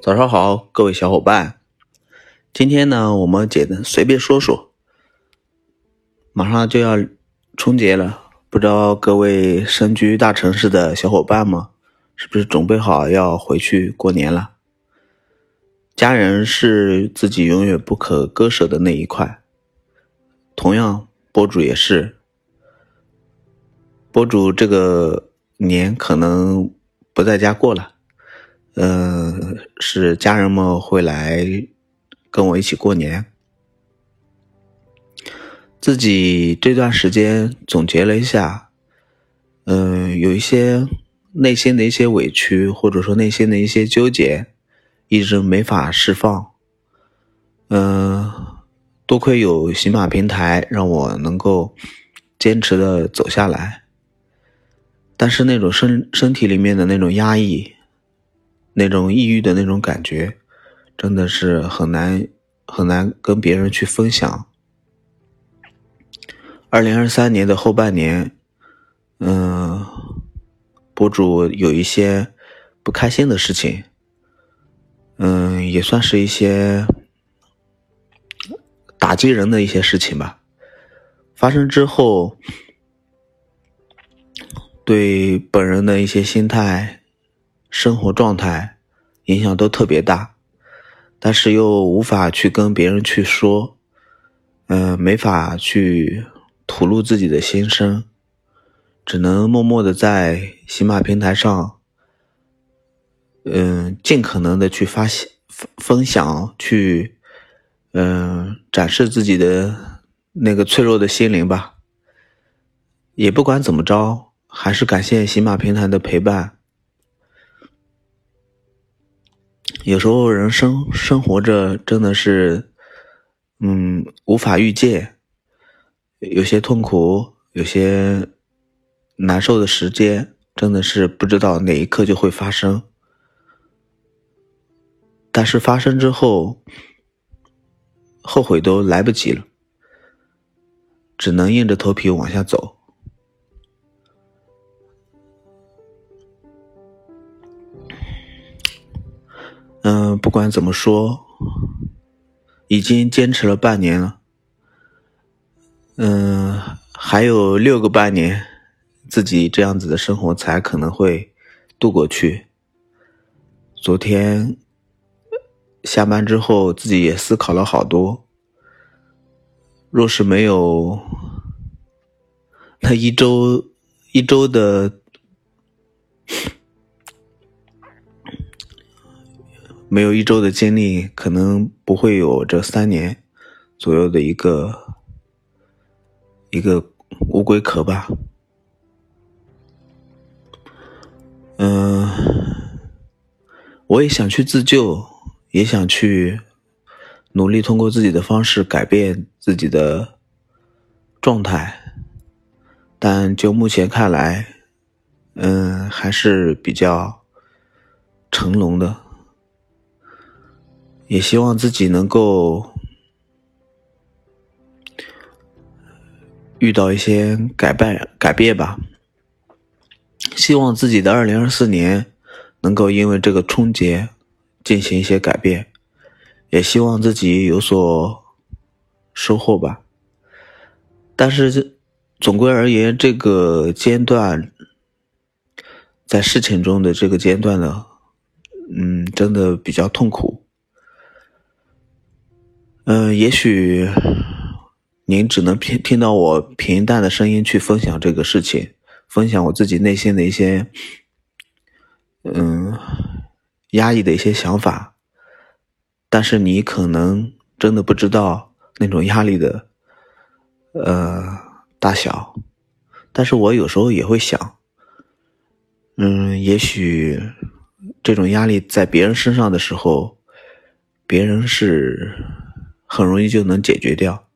早上好，各位小伙伴。今天呢，我们简单随便说说。马上就要春节了，不知道各位身居大城市的小伙伴们，是不是准备好要回去过年了？家人是自己永远不可割舍的那一块。同样，博主也是。博主这个年可能不在家过了。嗯，是家人们会来跟我一起过年。自己这段时间总结了一下，嗯，有一些内心的一些委屈，或者说内心的一些纠结，一直没法释放。嗯，多亏有喜马平台，让我能够坚持的走下来。但是那种身身体里面的那种压抑。那种抑郁的那种感觉，真的是很难很难跟别人去分享。二零二三年的后半年，嗯，博主有一些不开心的事情，嗯，也算是一些打击人的一些事情吧。发生之后，对本人的一些心态。生活状态影响都特别大，但是又无法去跟别人去说，嗯，没法去吐露自己的心声，只能默默的在喜马平台上，嗯，尽可能的去发分分享，去，嗯，展示自己的那个脆弱的心灵吧。也不管怎么着，还是感谢喜马平台的陪伴。有时候人生生活着真的是，嗯，无法预见，有些痛苦，有些难受的时间，真的是不知道哪一刻就会发生。但是发生之后，后悔都来不及了，只能硬着头皮往下走。嗯，不管怎么说，已经坚持了半年了。嗯，还有六个半年，自己这样子的生活才可能会度过去。昨天下班之后，自己也思考了好多。若是没有那一周一周的。没有一周的经历，可能不会有这三年左右的一个一个乌龟壳吧。嗯，我也想去自救，也想去努力通过自己的方式改变自己的状态，但就目前看来，嗯，还是比较成龙的。也希望自己能够遇到一些改变改变吧。希望自己的二零二四年能够因为这个春节进行一些改变，也希望自己有所收获吧。但是这总归而言，这个阶段在事情中的这个阶段呢，嗯，真的比较痛苦。嗯，也许您只能听听到我平淡的声音去分享这个事情，分享我自己内心的一些嗯压抑的一些想法，但是你可能真的不知道那种压力的呃大小，但是我有时候也会想，嗯，也许这种压力在别人身上的时候，别人是。很容易就能解决掉。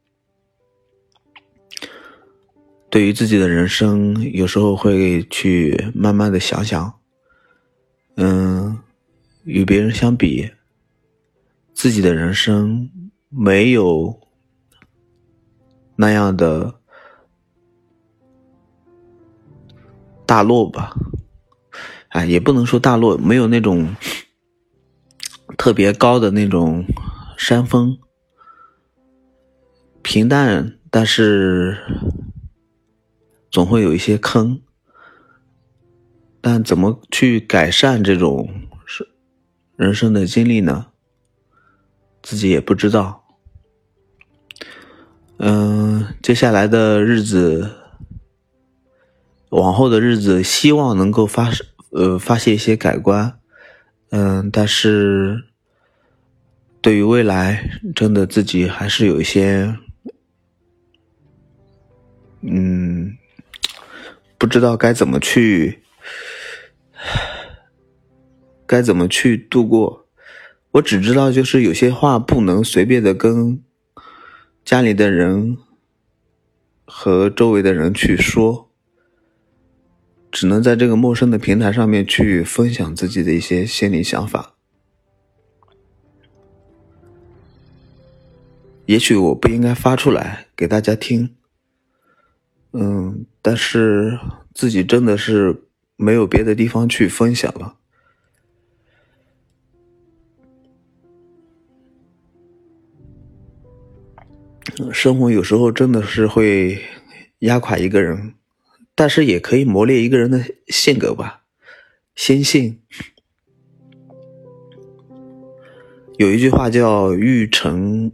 对于自己的人生，有时候会去慢慢的想想，嗯，与别人相比，自己的人生没有那样的大落吧？哎，也不能说大落，没有那种。特别高的那种山峰，平淡，但是总会有一些坑。但怎么去改善这种是人生的经历呢？自己也不知道。嗯，接下来的日子，往后的日子，希望能够发呃发现一些改观。嗯，但是对于未来，真的自己还是有一些，嗯，不知道该怎么去。该怎么去度过？我只知道，就是有些话不能随便的跟家里的人和周围的人去说，只能在这个陌生的平台上面去分享自己的一些心理想法。也许我不应该发出来给大家听，嗯，但是自己真的是。没有别的地方去分享了。生活有时候真的是会压垮一个人，但是也可以磨练一个人的性格吧，心性。有一句话叫“欲成，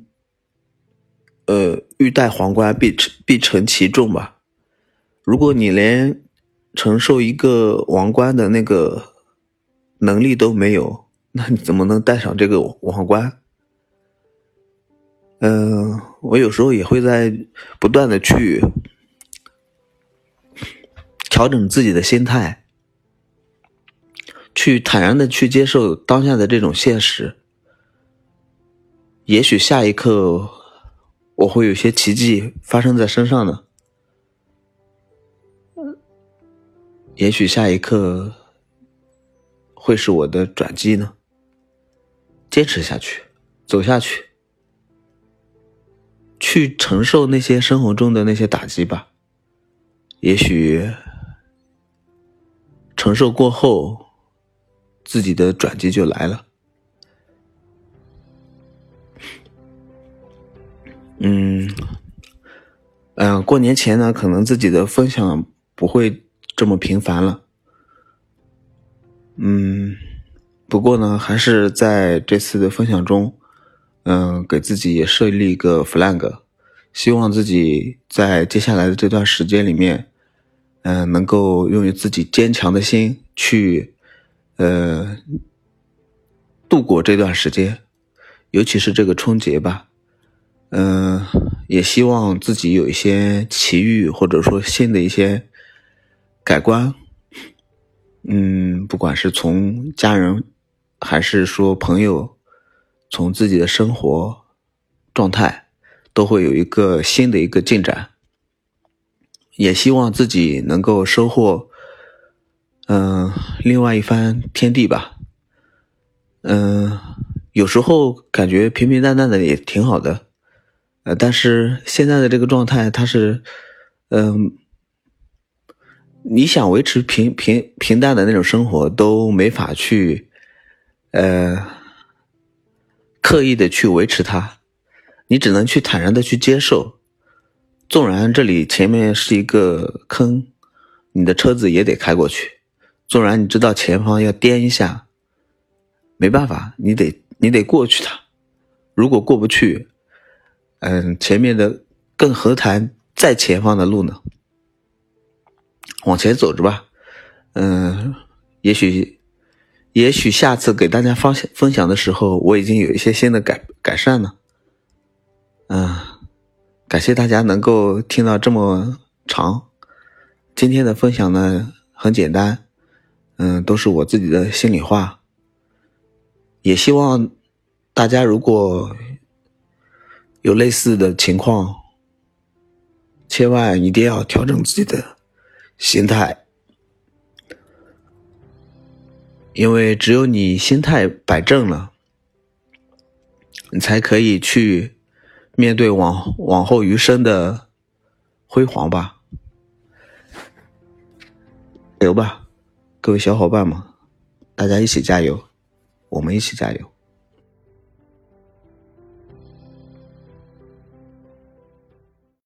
呃，欲戴皇冠，必必承其重”吧。如果你连。承受一个王冠的那个能力都没有，那你怎么能戴上这个王冠？嗯，我有时候也会在不断的去调整自己的心态，去坦然的去接受当下的这种现实。也许下一刻我会有些奇迹发生在身上呢。也许下一刻会是我的转机呢。坚持下去，走下去，去承受那些生活中的那些打击吧。也许承受过后，自己的转机就来了。嗯嗯，过年前呢，可能自己的分享不会。这么频繁了，嗯，不过呢，还是在这次的分享中，嗯，给自己也设立一个 flag，希望自己在接下来的这段时间里面，嗯，能够用自己坚强的心去，呃，度过这段时间，尤其是这个春节吧，嗯，也希望自己有一些奇遇，或者说新的一些。改观，嗯，不管是从家人，还是说朋友，从自己的生活状态，都会有一个新的一个进展。也希望自己能够收获，嗯，另外一番天地吧。嗯，有时候感觉平平淡淡的也挺好的，呃，但是现在的这个状态，它是，嗯。你想维持平平平淡的那种生活都没法去，呃，刻意的去维持它，你只能去坦然的去接受。纵然这里前面是一个坑，你的车子也得开过去。纵然你知道前方要颠一下，没办法，你得你得过去它。如果过不去，嗯，前面的更何谈在前方的路呢？往前走着吧，嗯，也许，也许下次给大家分享分享的时候，我已经有一些新的改改善了，嗯，感谢大家能够听到这么长。今天的分享呢很简单，嗯，都是我自己的心里话。也希望大家如果有类似的情况，千万一定要调整自己的。心态，因为只有你心态摆正了，你才可以去面对往往后余生的辉煌吧。加油吧，各位小伙伴们，大家一起加油，我们一起加油。